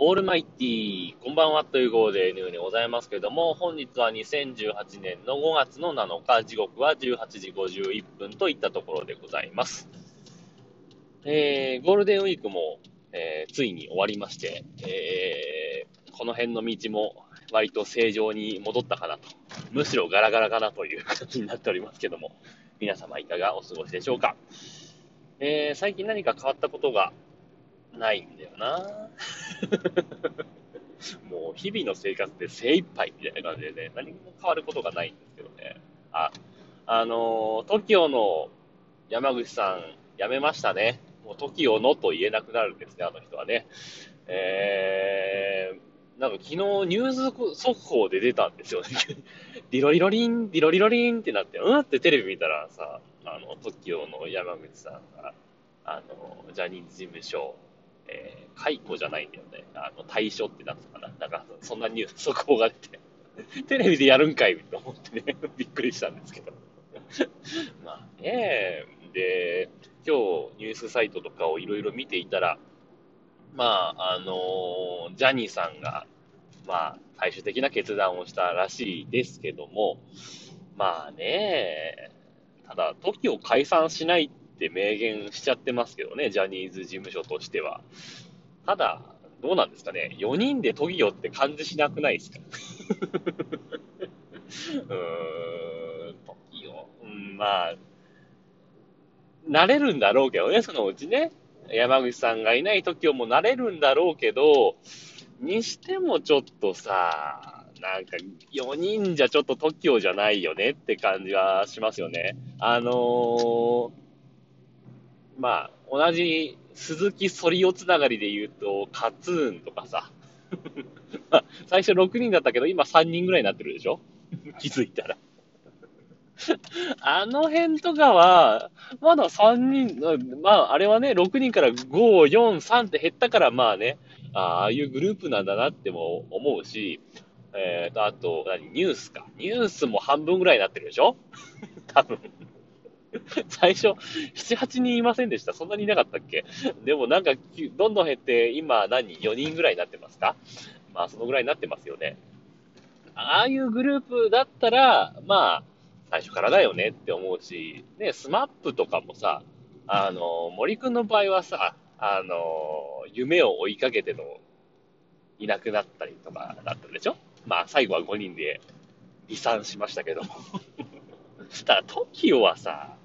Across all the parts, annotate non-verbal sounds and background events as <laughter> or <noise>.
オールマイティー、こんばんはという号でのようにございますけれども、本日は2018年の5月の7日、時刻は18時51分といったところでございます。えー、ゴールデンウィークも、えー、ついに終わりまして、えー、この辺の道も割と正常に戻ったかなと、むしろガラガラかなという形になっておりますけども、皆様いかがお過ごしでしょうか？えー、最近何か変わったことがないんだよな <laughs> もう日々の生活で精一杯みたいな感じでね、何も変わることがないんですけどね。あ、あの、TOKIO の山口さん、辞めましたね。もう TOKIO のと言えなくなるんですね、あの人はね。えー、なんか昨日ニュース速報で出たんですよね。<laughs> リロリロリン、リロリロリンってなって、うんってテレビ見たらさ、あの、TOKIO の山口さんが、あの、ジャニーズ事務所、えー、解雇じゃないんだよね。あの、対象ってなったかな。なんか、そんなニュース速報が出て、<laughs> テレビでやるんかいと思ってね、<laughs> びっくりしたんですけど。<laughs> まあね、で、今日ニュースサイトとかをいろいろ見ていたら、まあ、あの、ジャニーさんが、まあ、最終的な決断をしたらしいですけども、まあね、ただ、時を解散しないっって明言しちゃってますけどね、ジャニーズ事務所としては。ただ、どうなんですかね、4人でトギオって感じしなくないですか？<laughs> うーん、トギオ、うん、まあ、慣れるんだろうけどね、そのうちね。山口さんがいない時をも慣れるんだろうけど、にしてもちょっとさ、なんか4人じゃちょっと TOKIO じゃないよねって感じはしますよね。あのー、まあ、同じ鈴木ソリオつながりで言うと、カツーンとかさ、<laughs> 最初6人だったけど、今3人ぐらいになってるでしょ？<laughs> 気づいたら。<laughs> あの辺とかは、まだ3人、まあ、あれはね、6人から5、4、3って減ったから、まあね、ああいうグループなんだなっても思うし、えーと、あと、ニュースか。ニュースも半分ぐらいになってるでしょ？多分。<laughs> 最初、7、8人いませんでしたそんなにいなかったっけ？でもなんか、どんどん減って、今何？人 ?4 人ぐらいになってますか？まあ、そのぐらいになってますよね。ああいうグループだったら、まあ、最初からだよねって思うし、ね、スマップとかもさ、あの、森くんの場合はさ、あの、夢を追いかけての、いなくなったりとかだったでしょ？まあ、最後は5人で離散しましたけども。ただ、TOKIO はさ、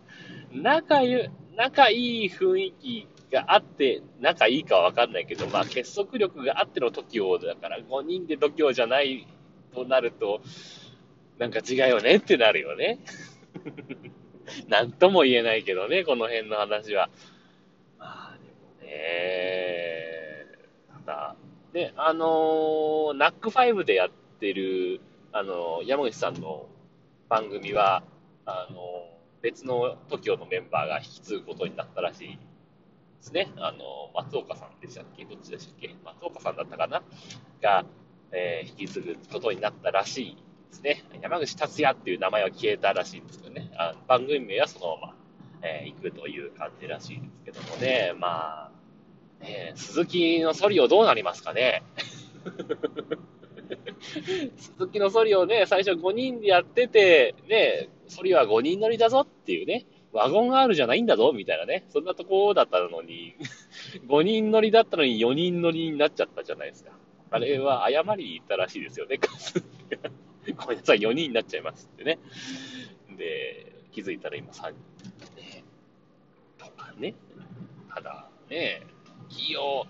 仲ゆ、仲いい雰囲気があって、仲いいかはわかんないけど、まあ、結束力があっての TOKIO だから、5人で TOKIO じゃないとなると、なんか違うよねってなるよね。<laughs> なんとも言えないけどね、この辺の話は。まあ、でもね、ただ、ね、あのー、ナック5でやってる、あのー、山口さんの番組は、あの、別の TOKIO のメンバーが引き継ぐことになったらしいですね。あの松岡さんでしたっけ？どっちでしたっけ？松岡さんだったかな？が、え引き継ぐことになったらしいですね。山口達也っていう名前は消えたらしいんですけどね。あ番組名はそのまま、えー、行くという感じらしいですけどもね。まあ、えー、鈴木のソリオどうなりますかね？<laughs> <laughs> 鈴木のソリオね、最初5人でやってて、ね、ソリは5人乗りだぞっていうね、ワゴン R じゃないんだぞみたいなね、そんなとこだったのに、<laughs> 5人乗りだったのに4人乗りになっちゃったじゃないですか。あれは誤りに言ったらしいですよね、<laughs> ごめんなさい、4人になっちゃいますってね。で、気づいたら今3人ね。とかね。ただね、時を、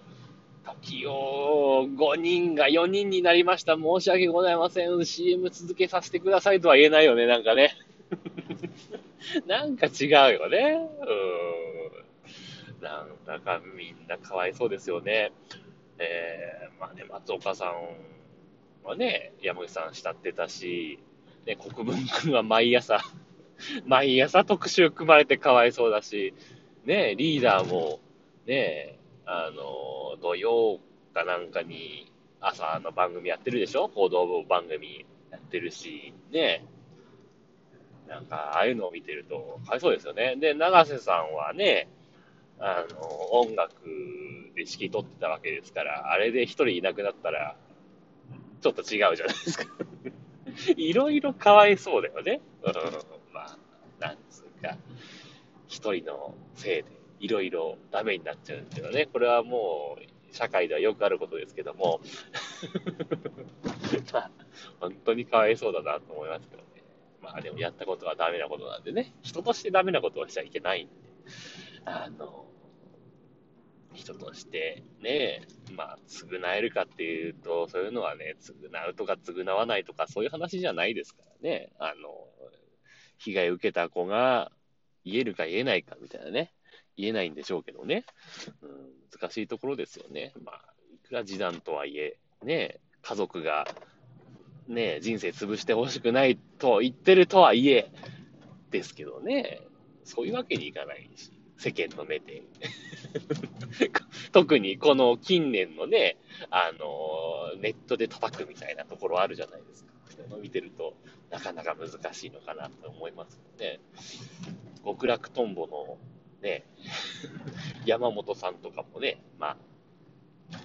時を5人が4人になりました。申し訳ございません。CM 続けさせてくださいとは言えないよね、なんかね。<laughs> なんか違うよね。うん。なんだかみんなかわいそうですよね。えー、まあね、松岡さんはね、山口さん慕ってたし、ね、国分君は毎朝 <laughs> 毎朝特集組まれてかわいそうだし、ね、リーダーも、ね、あの、土曜かなんかに朝の番組やってるでしょ報道番組やってるし、ね、なんか、ああいうのを見てると、かわいそうですよね。で、長瀬さんはね、あの、音楽で指揮取ってたわけですから、あれで一人いなくなったら、ちょっと違うじゃないですか。<laughs> いろいろかわいそうだよね。うん、まあ、なんつうか、一人のせいでいろいろダメになっちゃうんですけどね。これはもう、社会ではよくあることですけども、<laughs> 本当にかわいそうだなと思いますけどね。まあでもやったことはダメなことなんでね、人としてダメなことはしちゃいけないんで、あの、人としてね、まあ、償えるかっていうと、そういうのはね、償うとか償わないとか、そういう話じゃないですからね。あの、被害を受けた子が言えるか言えないかみたいなね。言えないんでしょうけどね。うん、難しいところですよね。まあ、いくら示談とはいえ、ね、家族が、ね、人生潰してほしくないと言ってるとはいえ、ですけどね、そういうわけにいかないし、世間の目で。<laughs> 特にこの近年のね、あの、ネットで叩くみたいなところあるじゃないですか。見てると、なかなか難しいのかなと思いますよね。極楽とんぼのね、山本さんとかもね、まあ、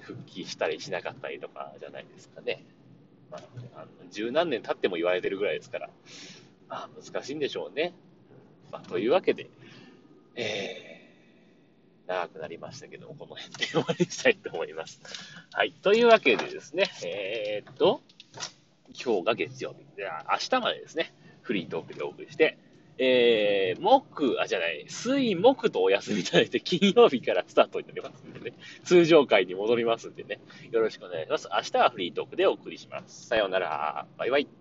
復帰したりしなかったりとかじゃないですかね。まあ、あの十何年経っても言われてるぐらいですから、まあ、難しいんでしょうね。まあ、というわけで、えー、長くなりましたけども、この辺で終わりにしたいと思います。はい。というわけでですね、えー、っと、今日が月曜日。では、明日までですね、フリートークでお送りして、えー、木、あ、じゃない、水、木とお休みいただいて、<laughs> 金曜日からスタートになりますんでね、通常会に戻りますんでね、よろしくお願いします。明日はフリートークでお送りします。さようなら。バイバイ。